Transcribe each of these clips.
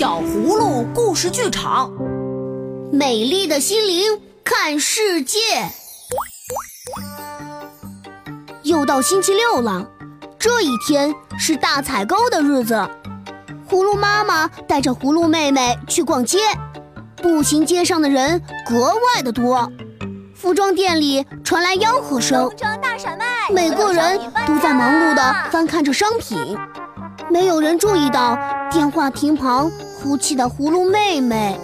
小葫芦故事剧场，美丽的心灵看世界。又到星期六了，这一天是大采购的日子。葫芦妈妈带着葫芦妹妹去逛街，步行街上的人格外的多。服装店里传来吆喝声，每个人都在忙碌地翻看着商品，没有人注意到电话亭旁哭泣的葫芦妹妹。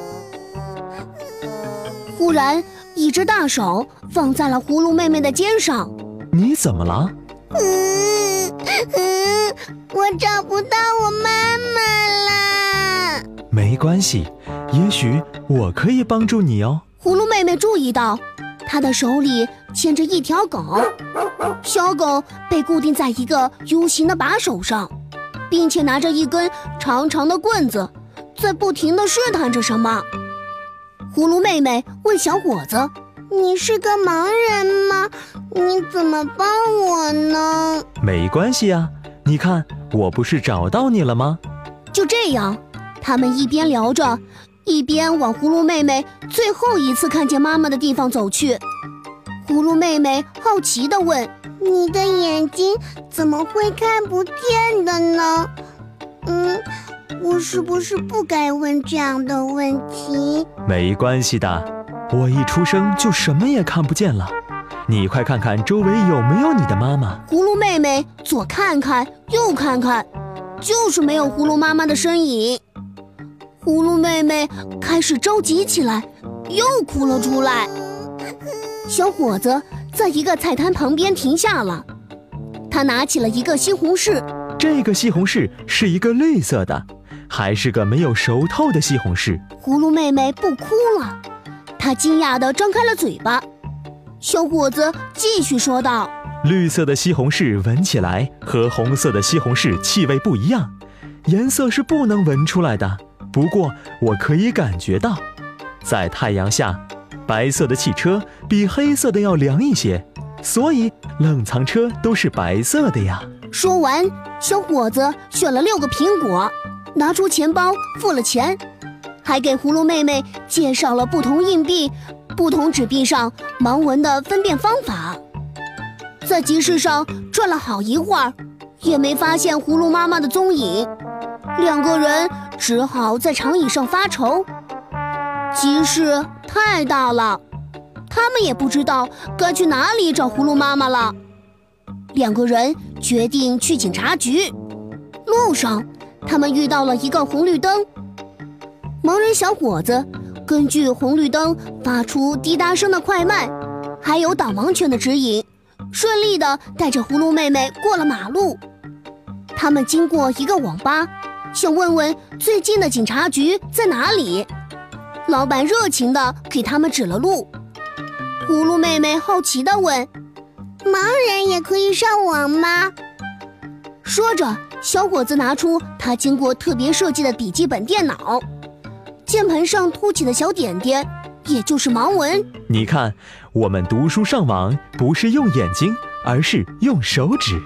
忽然，一只大手放在了葫芦妹妹的肩上。你怎么了？嗯嗯，我找不到我妈妈啦。没关系，也许我可以帮助你哦。葫芦妹妹注意到。她的手里牵着一条狗，小狗被固定在一个 U 型的把手上，并且拿着一根长长的棍子，在不停地试探着什么。葫芦妹妹问小伙子：“你是个盲人吗？你怎么帮我呢？”没关系呀，你看我不是找到你了吗？就这样，他们一边聊着。一边往葫芦妹妹最后一次看见妈妈的地方走去，葫芦妹妹好奇地问：“你的眼睛怎么会看不见的呢？”“嗯，我是不是不该问这样的问题？”“没关系的，我一出生就什么也看不见了。你快看看周围有没有你的妈妈。”葫芦妹妹左看看右看看，就是没有葫芦妈妈的身影。葫芦妹妹开始着急起来，又哭了出来。小伙子在一个菜摊旁边停下了，他拿起了一个西红柿。这个西红柿是一个绿色的，还是个没有熟透的西红柿。葫芦妹妹不哭了，她惊讶地张开了嘴巴。小伙子继续说道：“绿色的西红柿闻起来和红色的西红柿气味不一样，颜色是不能闻出来的。”不过我可以感觉到，在太阳下，白色的汽车比黑色的要凉一些，所以冷藏车都是白色的呀。说完，小伙子选了六个苹果，拿出钱包付了钱，还给葫芦妹妹介绍了不同硬币、不同纸币上盲文的分辨方法。在集市上转了好一会儿，也没发现葫芦妈妈的踪影。两个人。只好在长椅上发愁。集市太大了，他们也不知道该去哪里找葫芦妈妈了。两个人决定去警察局。路上，他们遇到了一个红绿灯。盲人小伙子根据红绿灯发出滴答声的快慢，还有导盲犬的指引，顺利的带着葫芦妹妹过了马路。他们经过一个网吧。想问问最近的警察局在哪里？老板热情的给他们指了路。葫芦妹妹好奇的问：“盲人也可以上网吗？”说着，小伙子拿出他经过特别设计的笔记本电脑，键盘上凸起的小点点，也就是盲文。你看，我们读书上网不是用眼睛，而是用手指。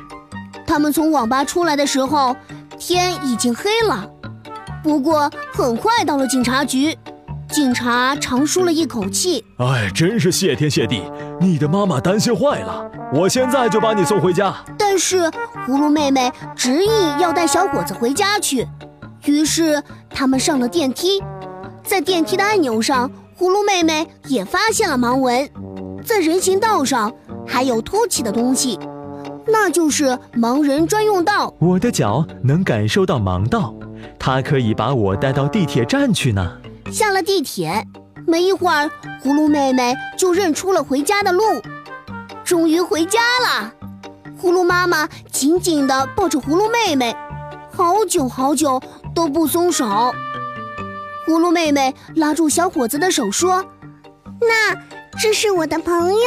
他们从网吧出来的时候。天已经黑了，不过很快到了警察局。警察长舒了一口气：“哎，真是谢天谢地，你的妈妈担心坏了，我现在就把你送回家。”但是葫芦妹妹执意要带小伙子回家去，于是他们上了电梯。在电梯的按钮上，葫芦妹妹也发现了盲文，在人行道上还有凸起的东西。那就是盲人专用道。我的脚能感受到盲道，它可以把我带到地铁站去呢。下了地铁，没一会儿，葫芦妹妹就认出了回家的路。终于回家了，葫芦妈妈紧紧地抱着葫芦妹妹，好久好久都不松手。葫芦妹妹拉住小伙子的手说：“那这是我的朋友，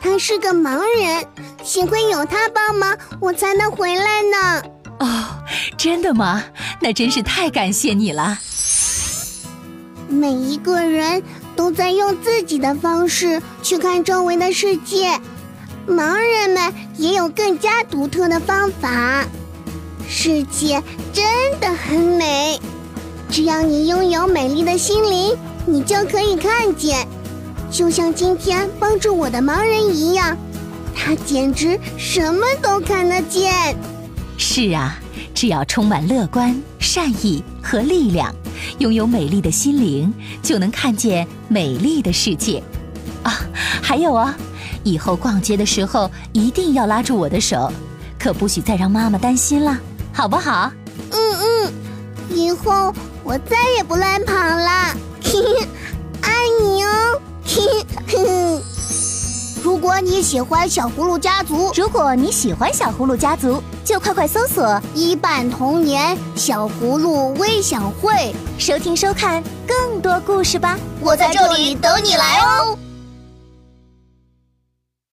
他是个盲人。”幸亏有他帮忙，我才能回来呢。哦，真的吗？那真是太感谢你了。每一个人都在用自己的方式去看周围的世界，盲人们也有更加独特的方法。世界真的很美。只要你拥有美丽的心灵，你就可以看见，就像今天帮助我的盲人一样，他简直什么都看得见。是啊，只要充满乐观、善意和力量，拥有美丽的心灵，就能看见美丽的世界。啊，还有啊，以后逛街的时候一定要拉住我的手，可不许再让妈妈担心了，好不好？嗯嗯，以后我再也不乱跑了，爱你哦。如果你喜欢小葫芦家族，如果你喜欢小葫芦家族，就快快搜索“一半童年小葫芦微享会”，收听收看更多故事吧。我在这里等你来哦。